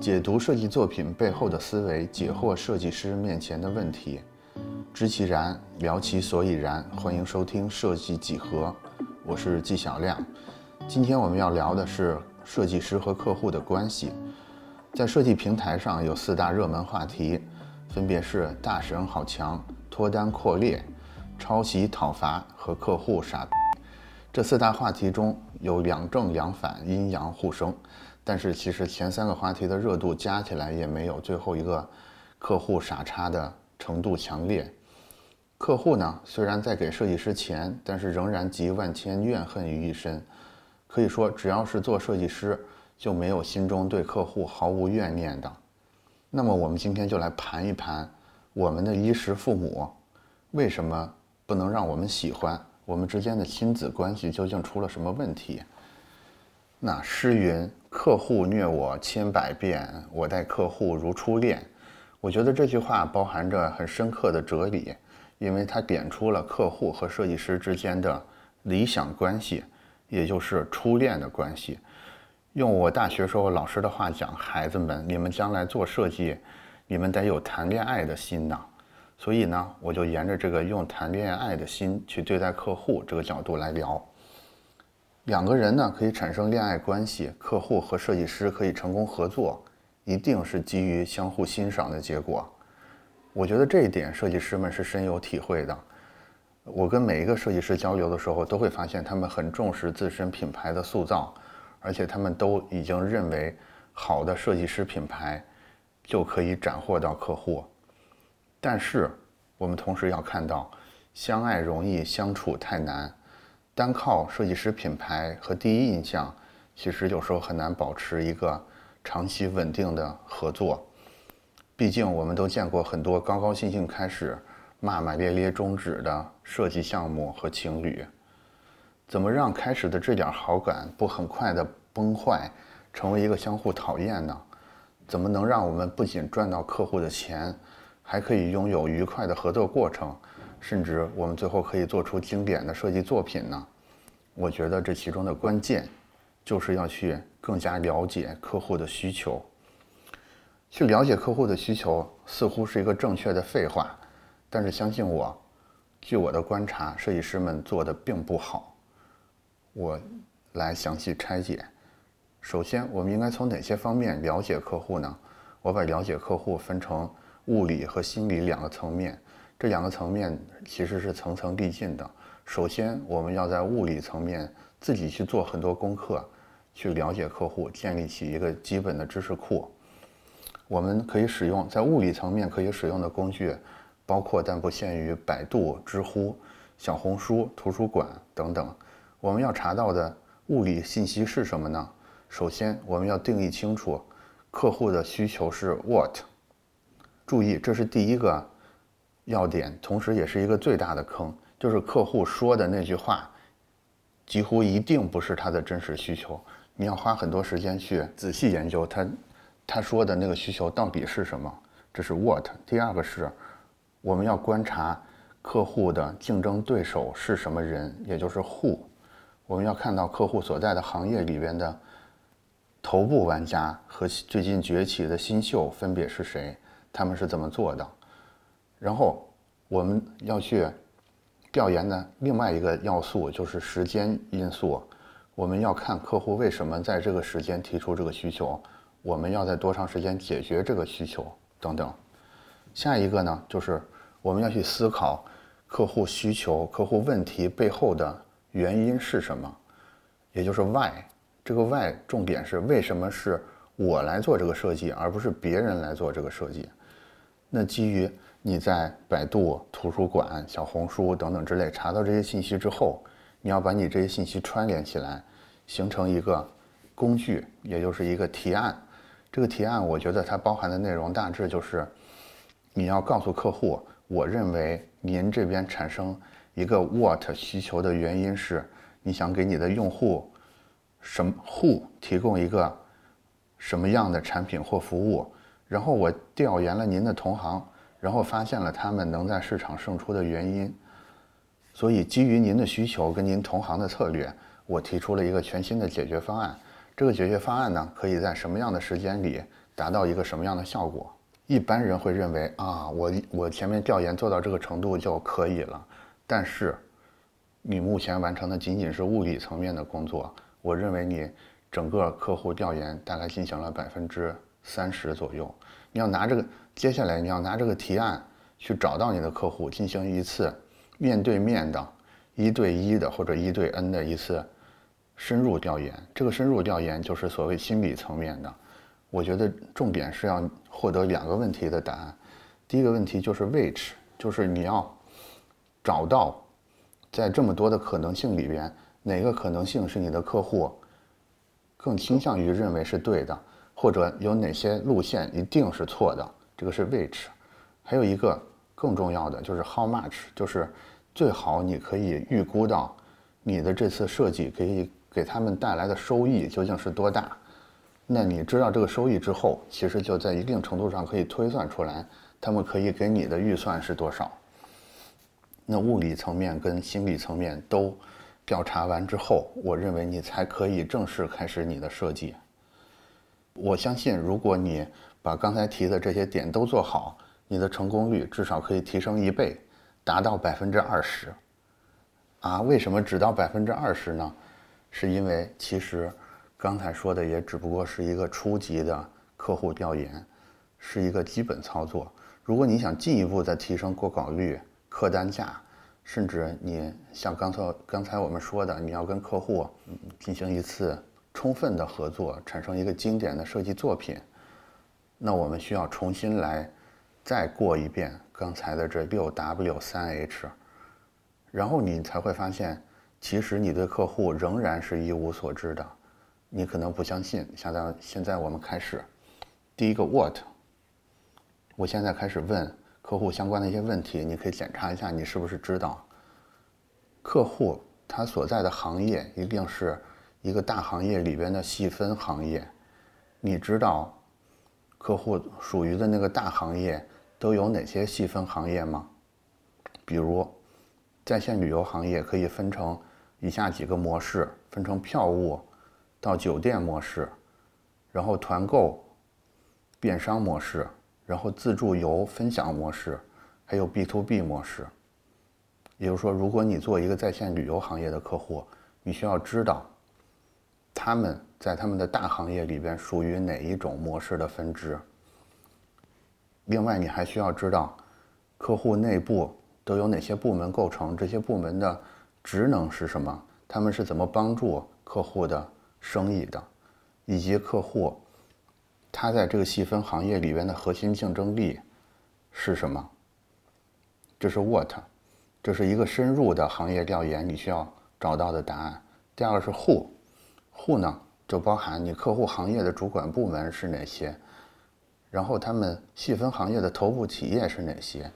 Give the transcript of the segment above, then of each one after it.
解读设计作品背后的思维，解惑设计师面前的问题，知其然，聊其所以然。欢迎收听设计几何，我是纪晓亮。今天我们要聊的是设计师和客户的关系。在设计平台上有四大热门话题，分别是大神好强、脱单扩列、抄袭讨伐和客户傻。这四大话题中有两正两反，阴阳互生。但是其实前三个话题的热度加起来也没有最后一个客户傻叉的程度强烈。客户呢，虽然在给设计师钱，但是仍然集万千怨恨于一身。可以说，只要是做设计师，就没有心中对客户毫无怨念的。那么，我们今天就来盘一盘我们的衣食父母为什么不能让我们喜欢？我们之间的亲子关系究竟出了什么问题？那诗云。客户虐我千百遍，我待客户如初恋。我觉得这句话包含着很深刻的哲理，因为它点出了客户和设计师之间的理想关系，也就是初恋的关系。用我大学时候老师的话讲，孩子们，你们将来做设计，你们得有谈恋爱的心呐。所以呢，我就沿着这个用谈恋爱的心去对待客户这个角度来聊。两个人呢可以产生恋爱关系，客户和设计师可以成功合作，一定是基于相互欣赏的结果。我觉得这一点设计师们是深有体会的。我跟每一个设计师交流的时候，都会发现他们很重视自身品牌的塑造，而且他们都已经认为好的设计师品牌就可以斩获到客户。但是我们同时要看到，相爱容易相处太难。单靠设计师品牌和第一印象，其实有时候很难保持一个长期稳定的合作。毕竟我们都见过很多高高兴兴开始，骂骂咧咧终止的设计项目和情侣。怎么让开始的这点好感不很快的崩坏，成为一个相互讨厌呢？怎么能让我们不仅赚到客户的钱，还可以拥有愉快的合作过程？甚至我们最后可以做出经典的设计作品呢？我觉得这其中的关键，就是要去更加了解客户的需求。去了解客户的需求似乎是一个正确的废话，但是相信我，据我的观察，设计师们做的并不好。我来详细拆解。首先，我们应该从哪些方面了解客户呢？我把了解客户分成物理和心理两个层面。这两个层面其实是层层递进的。首先，我们要在物理层面自己去做很多功课，去了解客户，建立起一个基本的知识库。我们可以使用在物理层面可以使用的工具，包括但不限于百度、知乎、小红书、图书馆等等。我们要查到的物理信息是什么呢？首先，我们要定义清楚客户的需求是 what。注意，这是第一个。要点，同时也是一个最大的坑，就是客户说的那句话，几乎一定不是他的真实需求。你要花很多时间去仔细研究他，他说的那个需求到底是什么。这是 what。第二个是，我们要观察客户的竞争对手是什么人，也就是 who。我们要看到客户所在的行业里边的头部玩家和最近崛起的新秀分别是谁，他们是怎么做的。然后我们要去调研的另外一个要素就是时间因素。我们要看客户为什么在这个时间提出这个需求，我们要在多长时间解决这个需求等等。下一个呢，就是我们要去思考客户需求、客户问题背后的原因是什么，也就是 why。这个 why 重点是为什么是我来做这个设计，而不是别人来做这个设计。那基于你在百度、图书馆、小红书等等之类查到这些信息之后，你要把你这些信息串联起来，形成一个工具，也就是一个提案。这个提案，我觉得它包含的内容大致就是：你要告诉客户，我认为您这边产生一个 what 需求的原因是，你想给你的用户什么 who 提供一个什么样的产品或服务，然后我调研了您的同行。然后发现了他们能在市场胜出的原因，所以基于您的需求跟您同行的策略，我提出了一个全新的解决方案。这个解决方案呢，可以在什么样的时间里达到一个什么样的效果。一般人会认为啊，我我前面调研做到这个程度就可以了，但是你目前完成的仅仅是物理层面的工作。我认为你整个客户调研大概进行了百分之三十左右。你要拿这个，接下来你要拿这个提案去找到你的客户，进行一次面对面的、一对一的或者一对 N 的一次深入调研。这个深入调研就是所谓心理层面的。我觉得重点是要获得两个问题的答案。第一个问题就是 which，就是你要找到在这么多的可能性里边，哪个可能性是你的客户更倾向于认为是对的，或者有哪些路线一定是错的，这个是 which。还有一个更重要的就是 how much，就是最好你可以预估到你的这次设计可以给他们带来的收益究竟是多大。那你知道这个收益之后，其实就在一定程度上可以推算出来，他们可以给你的预算是多少。那物理层面跟心理层面都调查完之后，我认为你才可以正式开始你的设计。我相信，如果你把刚才提的这些点都做好，你的成功率至少可以提升一倍，达到百分之二十。啊，为什么只到百分之二十呢？是因为其实。刚才说的也只不过是一个初级的客户调研，是一个基本操作。如果你想进一步的提升过稿率、客单价，甚至你像刚才刚才我们说的，你要跟客户进行一次充分的合作，产生一个经典的设计作品，那我们需要重新来再过一遍刚才的这六 W 三 H，然后你才会发现，其实你对客户仍然是一无所知的。你可能不相信，现在现在我们开始，第一个 what，我现在开始问客户相关的一些问题，你可以检查一下你是不是知道，客户他所在的行业一定是一个大行业里边的细分行业，你知道客户属于的那个大行业都有哪些细分行业吗？比如在线旅游行业可以分成以下几个模式，分成票务。到酒店模式，然后团购、电商模式，然后自助游分享模式，还有 B to B 模式。也就是说，如果你做一个在线旅游行业的客户，你需要知道他们在他们的大行业里边属于哪一种模式的分支。另外，你还需要知道客户内部都有哪些部门构成，这些部门的职能是什么，他们是怎么帮助客户的。生意的，以及客户，他在这个细分行业里边的核心竞争力是什么？这是 what，这是一个深入的行业调研你需要找到的答案。第二个是 Who 户呢就包含你客户行业的主管部门是哪些，然后他们细分行业的头部企业是哪些。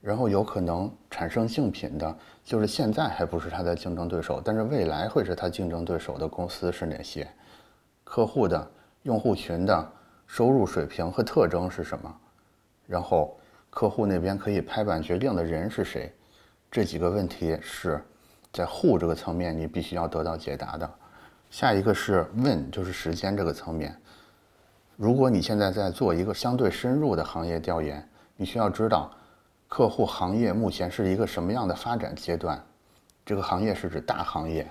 然后有可能产生竞品的，就是现在还不是他的竞争对手，但是未来会是他竞争对手的公司是哪些？客户的用户群的收入水平和特征是什么？然后客户那边可以拍板决定的人是谁？这几个问题是在户这个层面你必须要得到解答的。下一个是 When，就是时间这个层面。如果你现在在做一个相对深入的行业调研，你需要知道。客户行业目前是一个什么样的发展阶段？这个行业是指大行业，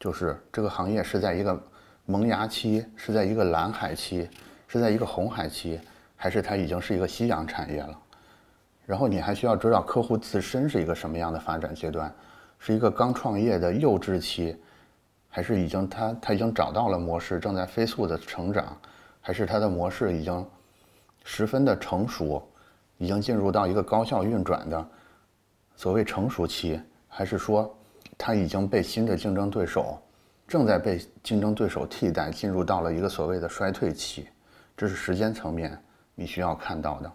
就是这个行业是在一个萌芽期，是在一个蓝海期，是在一个红海期，还是它已经是一个夕阳产业了？然后你还需要知道客户自身是一个什么样的发展阶段，是一个刚创业的幼稚期，还是已经他他已经找到了模式，正在飞速的成长，还是他的模式已经十分的成熟？已经进入到一个高效运转的所谓成熟期，还是说它已经被新的竞争对手正在被竞争对手替代，进入到了一个所谓的衰退期？这是时间层面你需要看到的。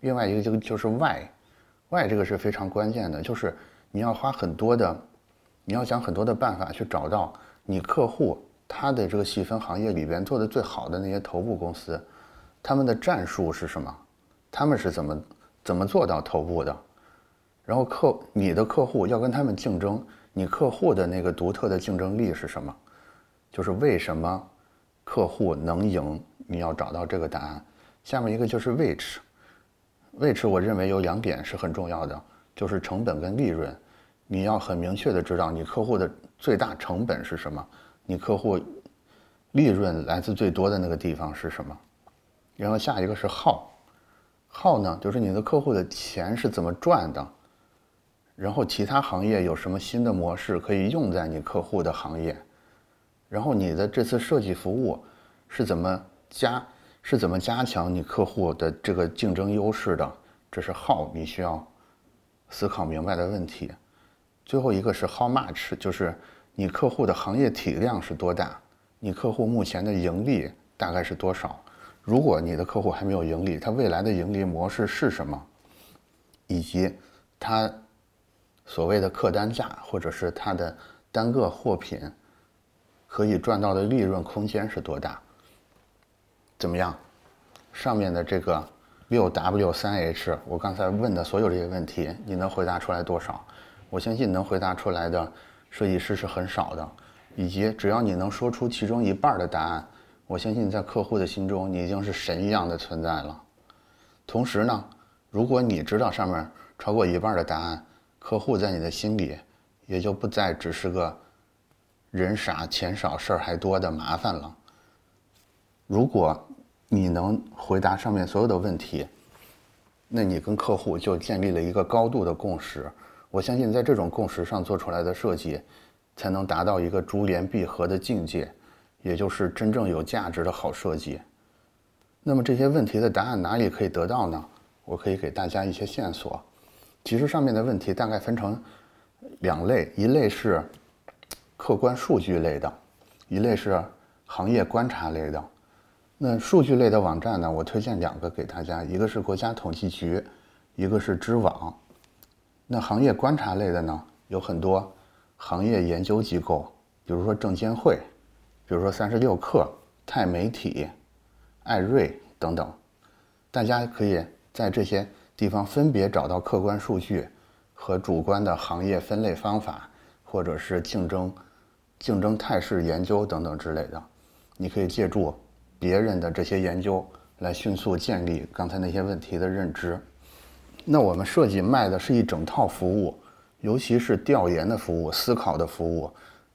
另外一个就就是外外这个是非常关键的，就是你要花很多的，你要想很多的办法去找到你客户他的这个细分行业里边做的最好的那些头部公司，他们的战术是什么？他们是怎么怎么做到头部的？然后客你的客户要跟他们竞争，你客户的那个独特的竞争力是什么？就是为什么客户能赢你要找到这个答案。下面一个就是位置，位置我认为有两点是很重要的，就是成本跟利润。你要很明确的知道你客户的最大成本是什么，你客户利润来自最多的那个地方是什么。然后下一个是耗，耗呢就是你的客户的钱是怎么赚的，然后其他行业有什么新的模式可以用在你客户的行业，然后你的这次设计服务是怎么加是怎么加强你客户的这个竞争优势的，这是耗你需要思考明白的问题。最后一个是 how much，就是你客户的行业体量是多大，你客户目前的盈利大概是多少？如果你的客户还没有盈利，他未来的盈利模式是什么？以及他所谓的客单价或者是他的单个货品可以赚到的利润空间是多大？怎么样？上面的这个六 W 三 H，我刚才问的所有这些问题，你能回答出来多少？我相信能回答出来的设计师是很少的，以及只要你能说出其中一半的答案，我相信在客户的心中你已经是神一样的存在了。同时呢，如果你知道上面超过一半的答案，客户在你的心里也就不再只是个人傻钱少事儿还多的麻烦了。如果你能回答上面所有的问题，那你跟客户就建立了一个高度的共识。我相信，在这种共识上做出来的设计，才能达到一个珠联璧合的境界，也就是真正有价值的好设计。那么这些问题的答案哪里可以得到呢？我可以给大家一些线索。其实上面的问题大概分成两类，一类是客观数据类的，一类是行业观察类的。那数据类的网站呢，我推荐两个给大家，一个是国家统计局，一个是知网。那行业观察类的呢，有很多行业研究机构，比如说证监会，比如说三十六氪、钛媒体、艾瑞等等，大家可以在这些地方分别找到客观数据和主观的行业分类方法，或者是竞争、竞争态势研究等等之类的。你可以借助别人的这些研究来迅速建立刚才那些问题的认知。那我们设计卖的是一整套服务，尤其是调研的服务、思考的服务，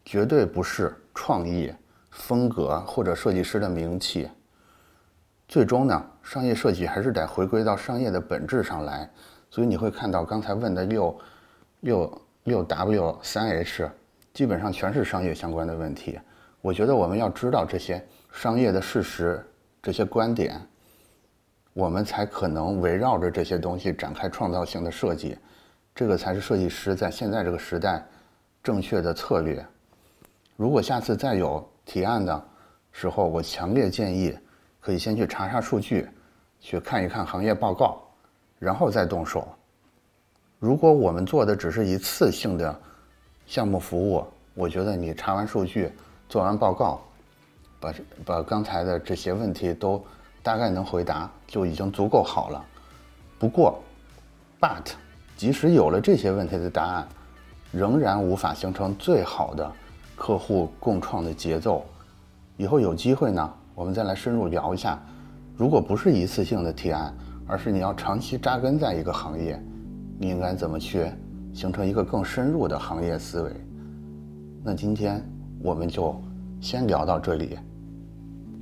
绝对不是创意、风格或者设计师的名气。最终呢，商业设计还是得回归到商业的本质上来。所以你会看到刚才问的六六六 W 三 H，基本上全是商业相关的问题。我觉得我们要知道这些商业的事实、这些观点。我们才可能围绕着这些东西展开创造性的设计，这个才是设计师在现在这个时代正确的策略。如果下次再有提案的时候，我强烈建议可以先去查查数据，去看一看行业报告，然后再动手。如果我们做的只是一次性的项目服务，我觉得你查完数据、做完报告，把把刚才的这些问题都。大概能回答就已经足够好了。不过，but，即使有了这些问题的答案，仍然无法形成最好的客户共创的节奏。以后有机会呢，我们再来深入聊一下。如果不是一次性的提案，而是你要长期扎根在一个行业，你应该怎么去形成一个更深入的行业思维？那今天我们就先聊到这里，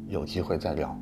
有机会再聊。